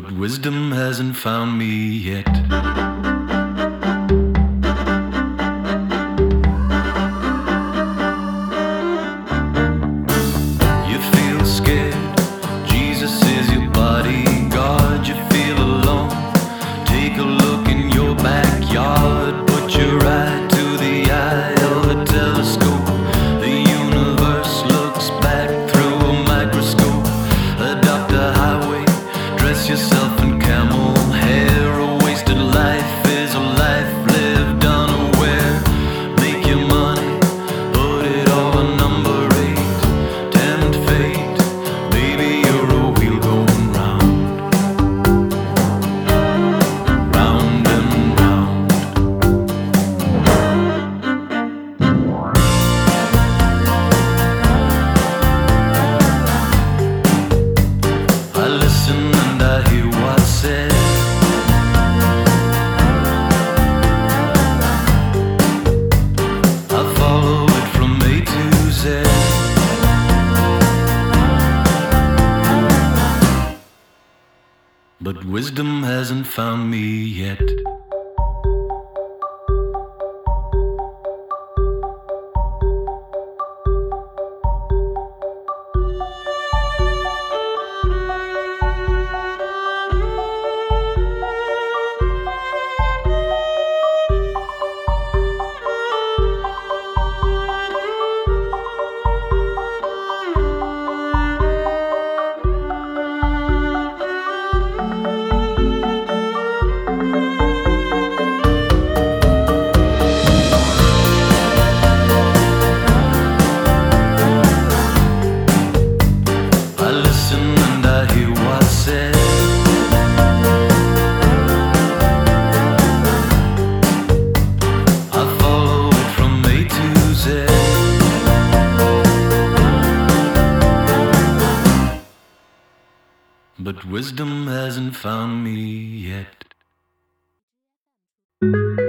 but wisdom hasn't found me yet. wisdom hasn't found me yet. hasn't found me yet.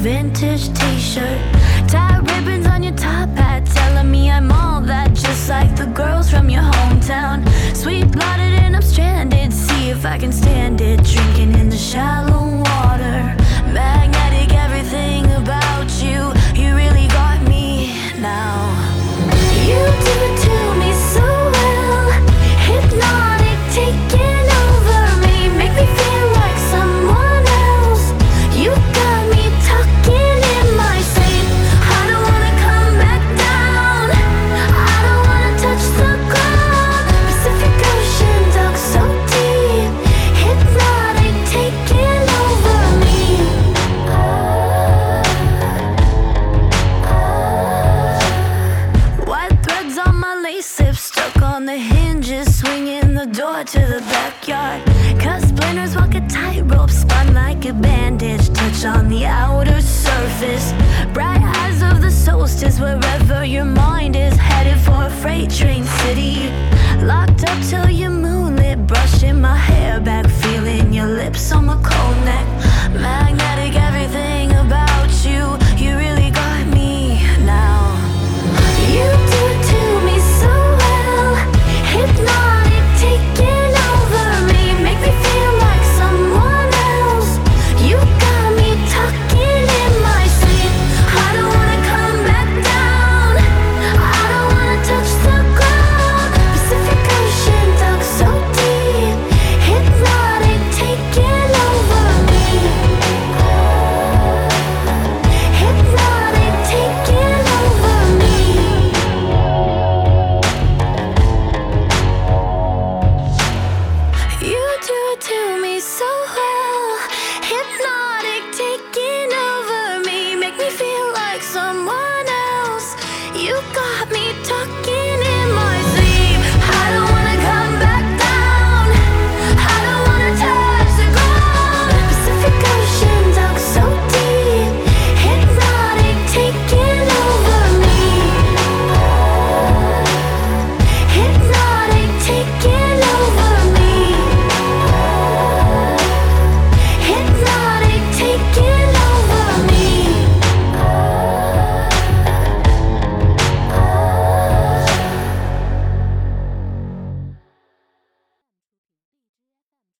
vintage t shirt. Tie ribbons on your top hat, telling me I'm all that, just like the girls from your hometown. Sweet blooded and I'm stranded, see if I can stand it. Drinking in the shallow lips on my cold neck. You. To me so well. Hypnotic.